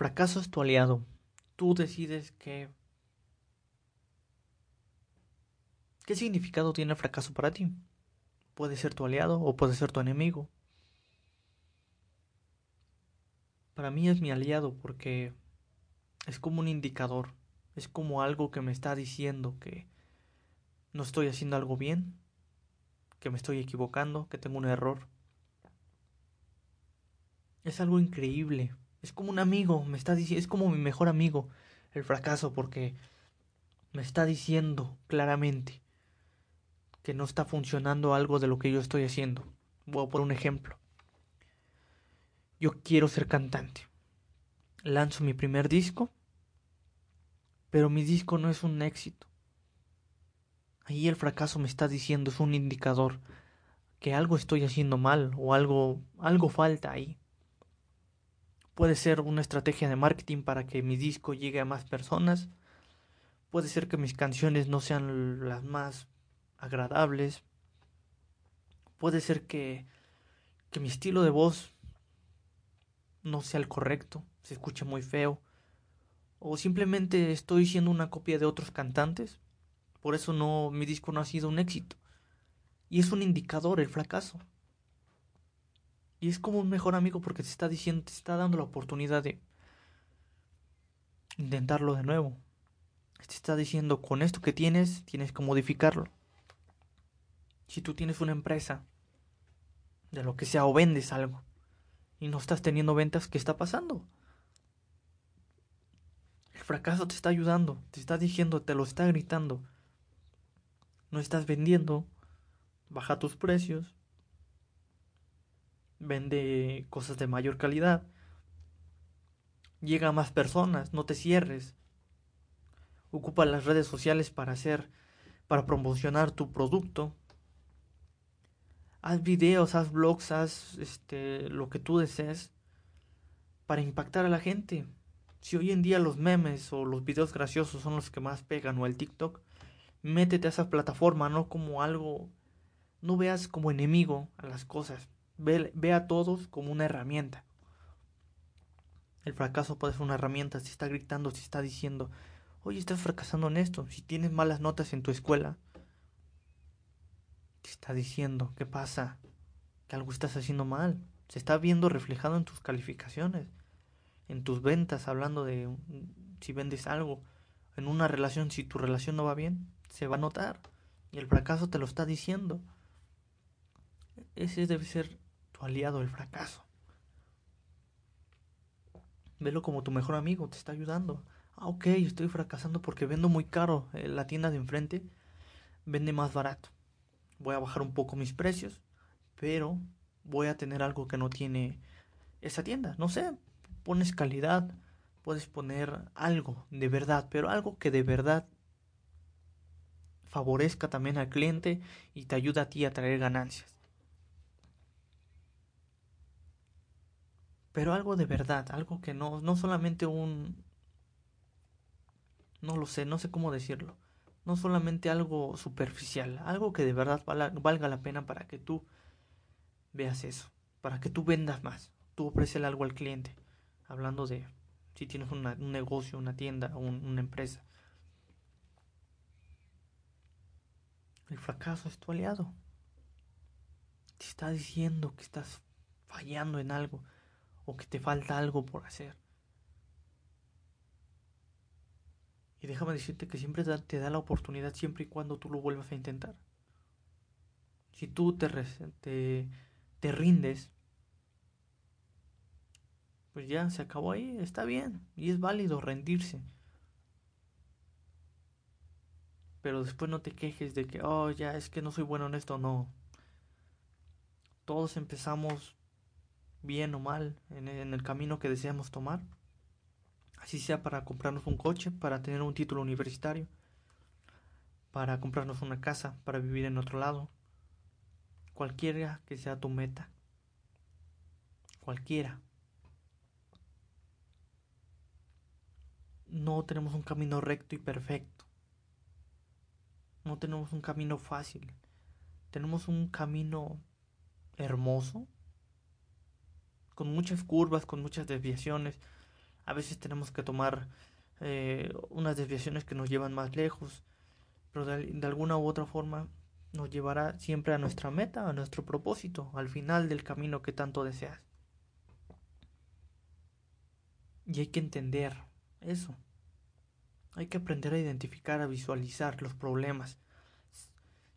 fracaso es tu aliado. Tú decides qué... ¿Qué significado tiene el fracaso para ti? Puede ser tu aliado o puede ser tu enemigo. Para mí es mi aliado porque es como un indicador, es como algo que me está diciendo que no estoy haciendo algo bien, que me estoy equivocando, que tengo un error. Es algo increíble, es como un amigo, me está diciendo, es como mi mejor amigo el fracaso porque me está diciendo claramente que no está funcionando algo de lo que yo estoy haciendo. Voy a poner un ejemplo. Yo quiero ser cantante. Lanzo mi primer disco, pero mi disco no es un éxito. Ahí el fracaso me está diciendo, es un indicador que algo estoy haciendo mal o algo algo falta ahí. Puede ser una estrategia de marketing para que mi disco llegue a más personas. Puede ser que mis canciones no sean las más agradables. Puede ser que, que mi estilo de voz no sea el correcto, se escuche muy feo. O simplemente estoy siendo una copia de otros cantantes. Por eso no mi disco no ha sido un éxito. Y es un indicador el fracaso. Y es como un mejor amigo porque te está diciendo, te está dando la oportunidad de intentarlo de nuevo. Te está diciendo, con esto que tienes, tienes que modificarlo. Si tú tienes una empresa, de lo que sea, o vendes algo, y no estás teniendo ventas, ¿qué está pasando? El fracaso te está ayudando, te está diciendo, te lo está gritando. No estás vendiendo, baja tus precios, vende cosas de mayor calidad, llega a más personas, no te cierres. Ocupa las redes sociales para hacer, para promocionar tu producto. Haz videos, haz blogs, haz este, lo que tú desees para impactar a la gente. Si hoy en día los memes o los videos graciosos son los que más pegan o el TikTok, métete a esa plataforma, no como algo, no veas como enemigo a las cosas, Ve, a todos como una herramienta. El fracaso puede ser una herramienta si está gritando, si está diciendo, oye, estás fracasando en esto, si tienes malas notas en tu escuela, te está diciendo, ¿qué pasa? Que algo estás haciendo mal. Se está viendo reflejado en tus calificaciones, en tus ventas, hablando de si vendes algo, en una relación, si tu relación no va bien, se va a notar. Y el fracaso te lo está diciendo. Ese debe ser aliado el fracaso. Velo como tu mejor amigo, te está ayudando. Ah, ok, estoy fracasando porque vendo muy caro. Eh, la tienda de enfrente vende más barato. Voy a bajar un poco mis precios, pero voy a tener algo que no tiene esa tienda. No sé, pones calidad, puedes poner algo de verdad, pero algo que de verdad favorezca también al cliente y te ayuda a ti a traer ganancias. Pero algo de verdad, algo que no, no solamente un... No lo sé, no sé cómo decirlo. No solamente algo superficial, algo que de verdad valga la pena para que tú veas eso, para que tú vendas más, tú ofreces algo al cliente, hablando de si tienes un negocio, una tienda, una empresa. El fracaso es tu aliado. Te está diciendo que estás fallando en algo o que te falta algo por hacer. Y déjame decirte que siempre te da la oportunidad siempre y cuando tú lo vuelvas a intentar. Si tú te, te, te rindes, pues ya se acabó ahí, está bien, y es válido rendirse. Pero después no te quejes de que, oh, ya es que no soy bueno en esto, no. Todos empezamos bien o mal en, el camino que deseamos tomar. Así sea para comprarnos un coche, para tener un título universitario, para comprarnos una casa, para vivir en otro lado. Cualquiera que sea tu meta. Cualquiera. No tenemos un camino recto y perfecto. No tenemos un camino fácil. Tenemos un camino hermoso con muchas curvas, con muchas desviaciones. A veces tenemos que tomar eh, unas desviaciones que nos llevan más lejos, pero de, alguna u otra forma nos llevará siempre a nuestra meta, a nuestro propósito, al final del camino que tanto deseas. Y hay que entender eso. Hay que aprender a identificar, a visualizar los problemas.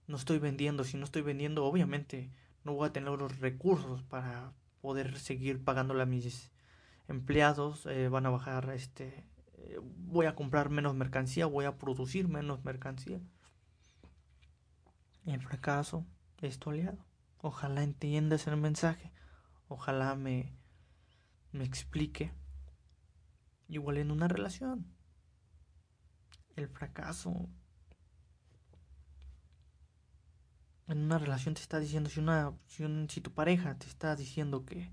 No estoy vendiendo, si no estoy vendiendo, obviamente no voy a tener los recursos para poder seguir pagándole a mis empleados, eh, van a bajar este eh, voy a comprar menos mercancía, voy a producir menos mercancía. El fracaso es tu aliado. Ojalá entiendas el mensaje. Ojalá me, me explique. Igual en una relación. El fracaso en una relación te está diciendo si una si, si tu pareja te está diciendo que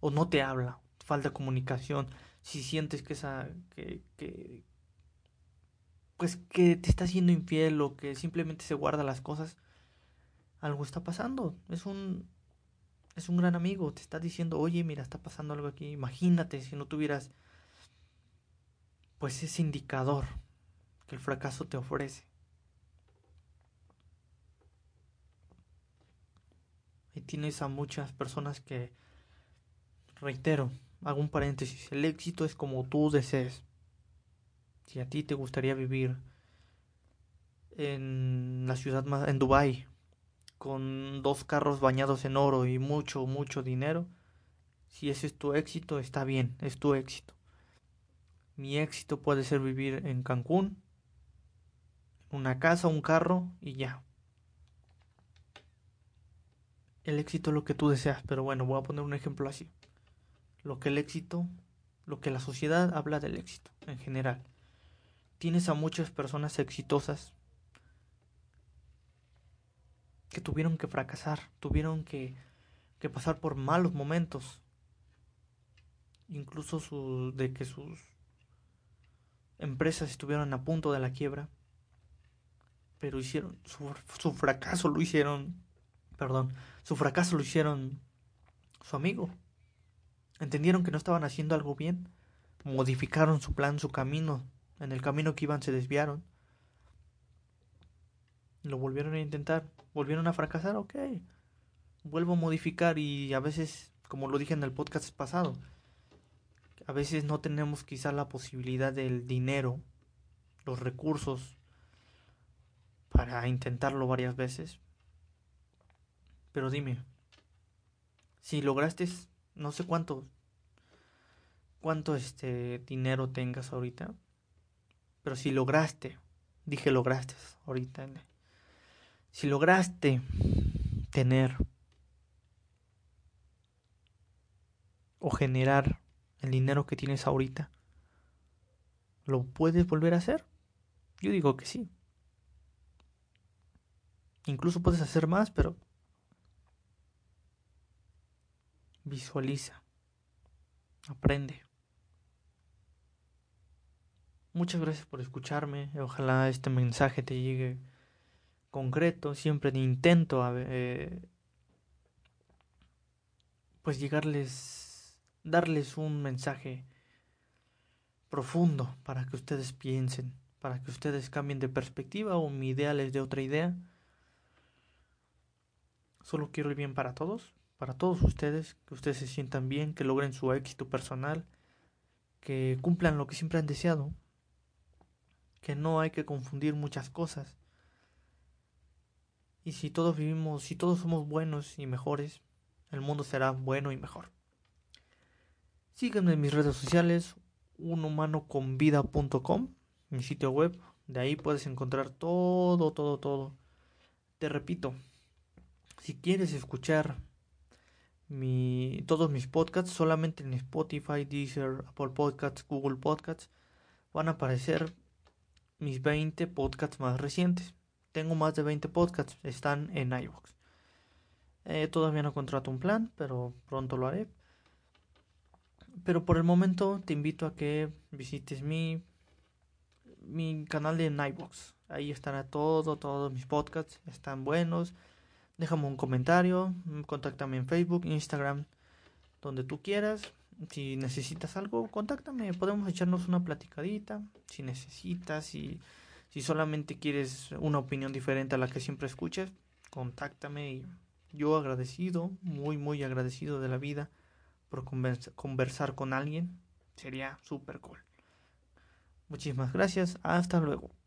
o no te habla falta comunicación si sientes que esa que, que pues que te está siendo infiel o que simplemente se guarda las cosas algo está pasando. Es un es un gran amigo te está diciendo oye mira está pasando algo aquí imagínate si no tuvieras pues ese indicador que el fracaso te ofrece tienes a muchas personas que reitero hago un paréntesis, el éxito es como tú desees. Si a ti te gustaría vivir en la ciudad más, en Dubai, con dos carros bañados en oro y mucho, mucho dinero, si ese es tu éxito, está bien, es tu éxito. Mi éxito puede ser vivir en Cancún, una casa, un carro y ya. El éxito es lo que tú deseas, pero bueno, voy a poner un ejemplo así lo que el éxito, lo que la sociedad habla del éxito en general. Tienes a muchas personas exitosas que tuvieron que fracasar, tuvieron que, que pasar por malos momentos, incluso su, de que sus empresas estuvieron a punto de la quiebra, pero hicieron su, su fracaso lo hicieron, perdón, su fracaso lo hicieron su amigo, Entendieron que no estaban haciendo algo bien. Modificaron su plan, su camino. En el camino que iban se desviaron. Lo volvieron a intentar. Volvieron a fracasar, ok. Vuelvo a modificar y a veces, como lo dije en el podcast pasado, a veces no tenemos quizá la posibilidad del dinero, los recursos para intentarlo varias veces. Pero dime, si lograste no sé cuánto cuánto este dinero tengas ahorita, pero si lograste, dije lograste ahorita, si lograste tener o generar el dinero que tienes ahorita, ¿lo puedes volver a hacer? Yo digo que sí. Incluso puedes hacer más, pero Visualiza. Aprende. Muchas gracias por escucharme. Ojalá este mensaje te llegue concreto. Siempre intento eh, pues llegarles, darles un mensaje profundo para que ustedes piensen, para que ustedes cambien de perspectiva o mi idea les dé otra idea. Solo quiero el bien para todos para todos ustedes, que ustedes se sientan bien, que logren su éxito personal, que cumplan lo que siempre han deseado, que no hay que confundir muchas cosas. Y si todos vivimos, si todos somos buenos y mejores, el mundo será bueno y mejor. Síganme en mis redes sociales, unhumanoconvida.com, mi sitio web, de ahí puedes encontrar todo, todo, todo. Te repito, si quieres escuchar mi, todos mis podcasts solamente en Spotify, Deezer, Apple Podcasts, Google Podcasts van a aparecer mis 20 podcasts más recientes. Tengo más de 20 podcasts, están en iVoox. Eh, todavía no contrato un plan, pero pronto lo haré. Pero por el momento te invito a que visites mi, mi canal de iVoox. Ahí estará todo, todos mis podcasts. Están buenos déjame un comentario, contáctame en Facebook, Instagram, donde tú quieras si necesitas algo, contáctame, podemos echarnos una platicadita, si necesitas, si, si solamente quieres una opinión diferente a la que siempre escuchas, contáctame y yo agradecido, muy, muy agradecido de la vida por conversar con alguien, sería súper cool. Muchísimas gracias, hasta luego.